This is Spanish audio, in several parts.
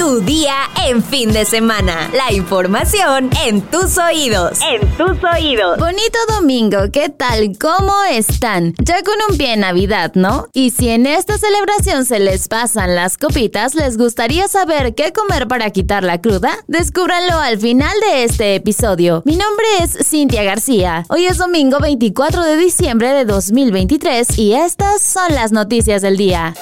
Tu día en fin de semana. La información en tus oídos. En tus oídos. Bonito domingo, ¿qué tal? ¿Cómo están? Ya con un pie en Navidad, ¿no? Y si en esta celebración se les pasan las copitas, ¿les gustaría saber qué comer para quitar la cruda? Descúbranlo al final de este episodio. Mi nombre es Cintia García. Hoy es domingo 24 de diciembre de 2023 y estas son las noticias del día.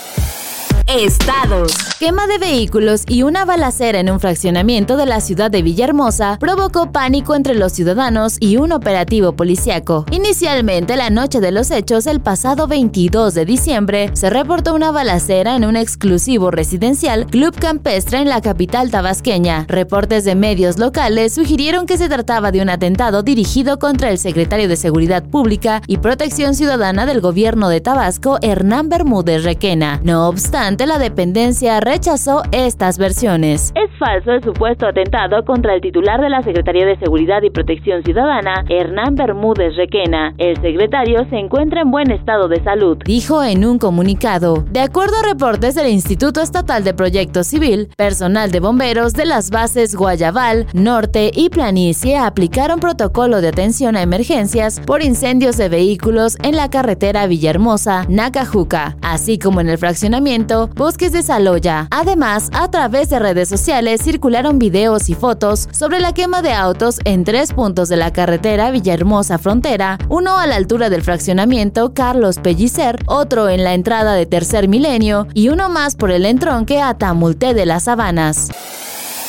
Estados. Quema de vehículos y una balacera en un fraccionamiento de la ciudad de Villahermosa provocó pánico entre los ciudadanos y un operativo policiaco. Inicialmente, la noche de los hechos, el pasado 22 de diciembre, se reportó una balacera en un exclusivo residencial Club Campestre en la capital tabasqueña. Reportes de medios locales sugirieron que se trataba de un atentado dirigido contra el secretario de Seguridad Pública y Protección Ciudadana del gobierno de Tabasco, Hernán Bermúdez Requena. No obstante, la dependencia rechazó estas versiones. Es falso el supuesto atentado contra el titular de la Secretaría de Seguridad y Protección Ciudadana, Hernán Bermúdez Requena. El secretario se encuentra en buen estado de salud, dijo en un comunicado. De acuerdo a reportes del Instituto Estatal de Proyecto Civil, personal de bomberos de las bases Guayabal, Norte y Planicie aplicaron protocolo de atención a emergencias por incendios de vehículos en la carretera Villahermosa, Nacajuca, así como en el fraccionamiento Bosques de Saloya. Además, a través de redes sociales circularon videos y fotos sobre la quema de autos en tres puntos de la carretera Villahermosa Frontera, uno a la altura del fraccionamiento Carlos Pellicer, otro en la entrada de Tercer Milenio y uno más por el entronque a Tamulté de las Sabanas.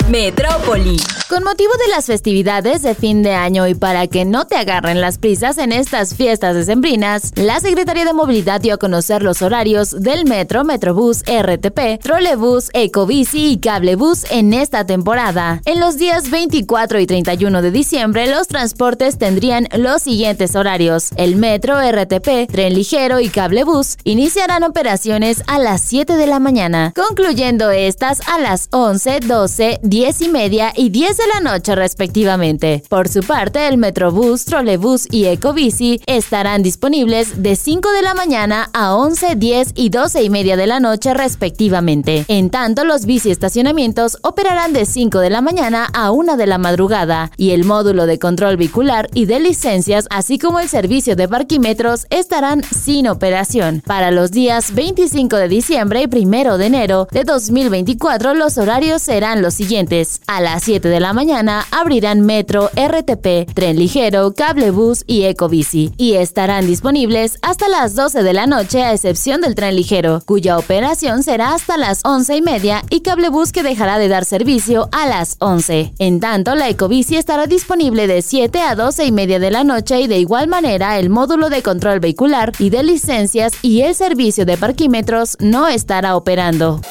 Metrópoli. Con motivo de las festividades de fin de año y para que no te agarren las prisas en estas fiestas decembrinas, la Secretaría de Movilidad dio a conocer los horarios del Metro, Metrobús, RTP, Trolebús, Ecobici y Cablebús en esta temporada. En los días 24 y 31 de diciembre, los transportes tendrían los siguientes horarios. El Metro, RTP, Tren Ligero y Cablebús iniciarán operaciones a las 7 de la mañana, concluyendo estas a las 11, 12, 10 y media y 10 de la noche respectivamente. Por su parte, el Metrobús, Trolebús y Ecobici estarán disponibles de 5 de la mañana a 11, 10 y 12 y media de la noche respectivamente. En tanto, los bici estacionamientos operarán de 5 de la mañana a 1 de la madrugada y el módulo de control vehicular y de licencias, así como el servicio de parquímetros, estarán sin operación. Para los días 25 de diciembre y 1 de enero de 2024, los horarios serán los siguientes. A las 7 de la mañana abrirán Metro, RTP, Tren Ligero, Cablebús y Ecobici y estarán disponibles hasta las 12 de la noche a excepción del Tren Ligero, cuya operación será hasta las 11 y media y Cablebús que dejará de dar servicio a las 11. En tanto, la Ecobici estará disponible de 7 a 12 y media de la noche y de igual manera el módulo de control vehicular y de licencias y el servicio de parquímetros no estará operando.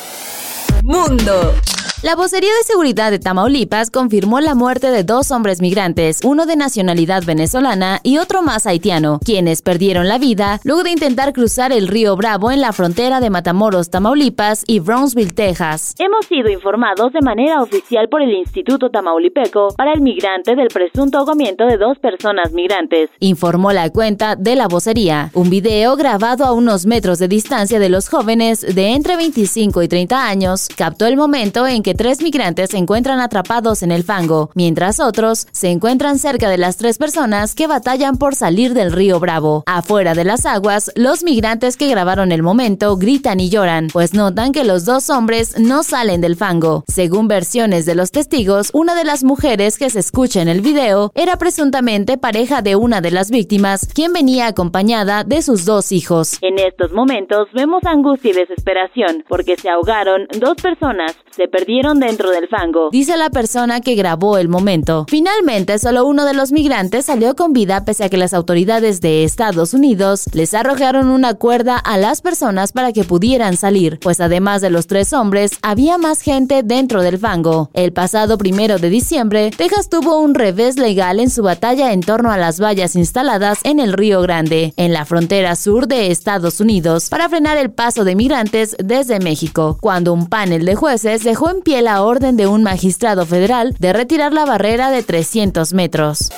Mundo. La vocería de seguridad de Tamaulipas confirmó la muerte de dos hombres migrantes, uno de nacionalidad venezolana y otro más haitiano, quienes perdieron la vida luego de intentar cruzar el río Bravo en la frontera de Matamoros, Tamaulipas y Brownsville, Texas. Hemos sido informados de manera oficial por el Instituto Tamaulipeco para el migrante del presunto ahogamiento de dos personas migrantes, informó la cuenta de la vocería. Un video grabado a unos metros de distancia de los jóvenes de entre 25 y 30 años captó el momento en que tres migrantes se encuentran atrapados en el fango, mientras otros se encuentran cerca de las tres personas que batallan por salir del río Bravo. Afuera de las aguas, los migrantes que grabaron el momento gritan y lloran, pues notan que los dos hombres no salen del fango. Según versiones de los testigos, una de las mujeres que se escucha en el video era presuntamente pareja de una de las víctimas, quien venía acompañada de sus dos hijos. En estos momentos vemos angustia y desesperación porque se ahogaron dos personas, se perdieron dentro del fango, dice la persona que grabó el momento. Finalmente, solo uno de los migrantes salió con vida pese a que las autoridades de Estados Unidos les arrojaron una cuerda a las personas para que pudieran salir, pues además de los tres hombres, había más gente dentro del fango. El pasado primero de diciembre, Texas tuvo un revés legal en su batalla en torno a las vallas instaladas en el Río Grande, en la frontera sur de Estados Unidos, para frenar el paso de migrantes desde México, cuando un panel de jueces dejó en pie la orden de un magistrado federal de retirar la barrera de 300 metros.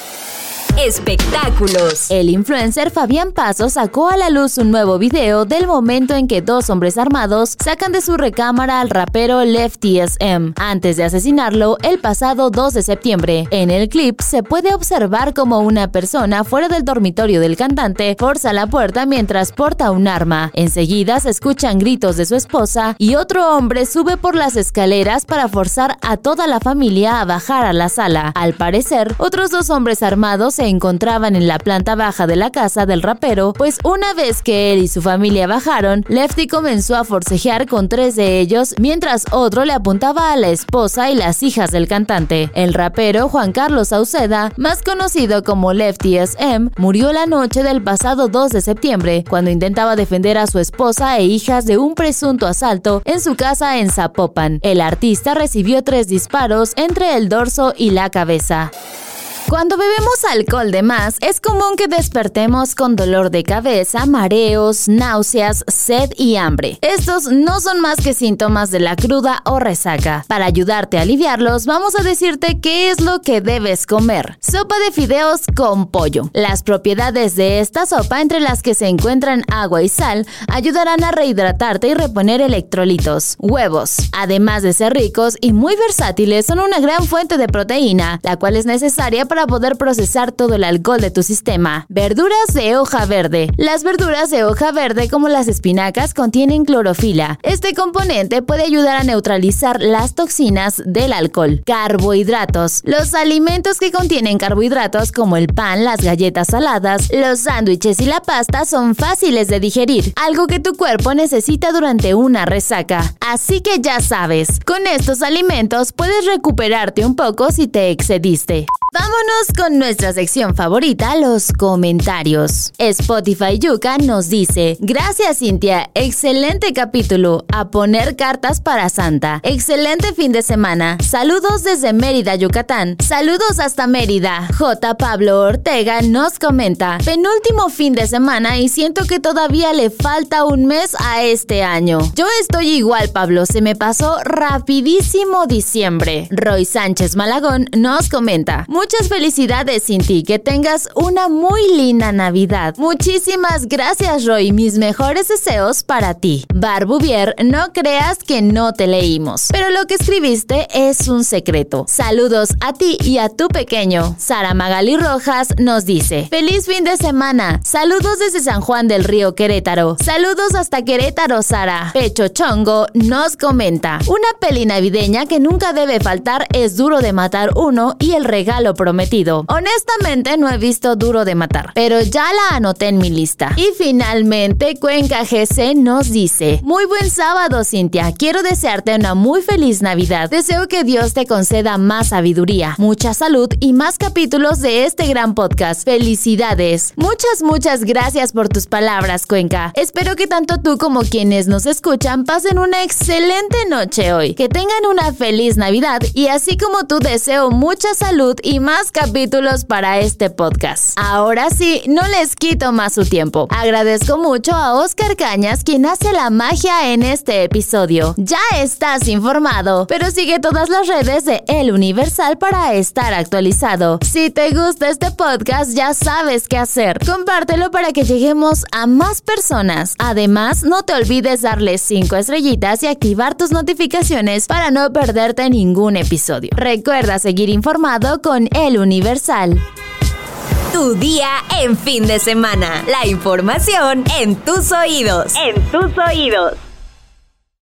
Espectáculos. El influencer Fabián Paso sacó a la luz un nuevo video del momento en que dos hombres armados sacan de su recámara al rapero Lefty SM antes de asesinarlo el pasado 2 de septiembre. En el clip se puede observar como una persona fuera del dormitorio del cantante forza la puerta mientras porta un arma. Enseguida se escuchan gritos de su esposa y otro hombre sube por las escaleras para forzar a toda la familia a bajar a la sala. Al parecer, otros dos hombres armados se encontraban en la planta baja de la casa del rapero, pues una vez que él y su familia bajaron, Lefty comenzó a forcejear con tres de ellos, mientras otro le apuntaba a la esposa y las hijas del cantante. El rapero Juan Carlos Sauceda, más conocido como Lefty SM, murió la noche del pasado 2 de septiembre, cuando intentaba defender a su esposa e hijas de un presunto asalto en su casa en Zapopan. El artista recibió tres disparos entre el dorso y la cabeza. Cuando bebemos alcohol de más, es común que despertemos con dolor de cabeza, mareos, náuseas, sed y hambre. Estos no son más que síntomas de la cruda o resaca. Para ayudarte a aliviarlos, vamos a decirte qué es lo que debes comer. Sopa de fideos con pollo. Las propiedades de esta sopa, entre las que se encuentran agua y sal, ayudarán a rehidratarte y reponer electrolitos. Huevos. Además de ser ricos y muy versátiles, son una gran fuente de proteína, la cual es necesaria para poder procesar todo el alcohol de tu sistema. Verduras de hoja verde. Las verduras de hoja verde como las espinacas contienen clorofila. Este componente puede ayudar a neutralizar las toxinas del alcohol. Carbohidratos. Los alimentos que contienen carbohidratos como el pan, las galletas saladas, los sándwiches y la pasta son fáciles de digerir, algo que tu cuerpo necesita durante una resaca. Así que ya sabes, con estos alimentos puedes recuperarte un poco si te excediste. Vámonos con nuestra sección favorita, los comentarios. Spotify Yuka nos dice, gracias Cintia, excelente capítulo, a poner cartas para Santa. Excelente fin de semana. Saludos desde Mérida, Yucatán. Saludos hasta Mérida. J. Pablo Ortega nos comenta, penúltimo fin de semana y siento que todavía le falta un mes a este año. Yo estoy igual, Pablo, se me pasó rapidísimo diciembre. Roy Sánchez Malagón nos comenta, Muchas felicidades, Cinti. Que tengas una muy linda Navidad. Muchísimas gracias, Roy. Mis mejores deseos para ti. Barbuvier, no creas que no te leímos. Pero lo que escribiste es un secreto. Saludos a ti y a tu pequeño. Sara Magali Rojas nos dice: Feliz fin de semana. Saludos desde San Juan del Río Querétaro. Saludos hasta Querétaro, Sara. Pecho Chongo nos comenta: Una peli navideña que nunca debe faltar es Duro de Matar uno y el regalo prometido. Honestamente no he visto Duro de Matar, pero ya la anoté en mi lista. Y finalmente Cuenca GC nos dice, muy buen sábado Cintia, quiero desearte una muy feliz Navidad. Deseo que Dios te conceda más sabiduría, mucha salud y más capítulos de este gran podcast. Felicidades. Muchas, muchas gracias por tus palabras Cuenca. Espero que tanto tú como quienes nos escuchan pasen una excelente noche hoy. Que tengan una feliz Navidad y así como tú deseo mucha salud más capítulos para este podcast. Ahora sí, no les quito más su tiempo. Agradezco mucho a Oscar Cañas quien hace la magia en este episodio. Ya estás informado, pero sigue todas las redes de El Universal para estar actualizado. Si te gusta este podcast, ya sabes qué hacer. Compártelo para que lleguemos a más personas. Además, no te olvides darle 5 estrellitas y activar tus notificaciones para no perderte ningún episodio. Recuerda seguir informado con el Universal. Tu día en fin de semana. La información en tus oídos. En tus oídos.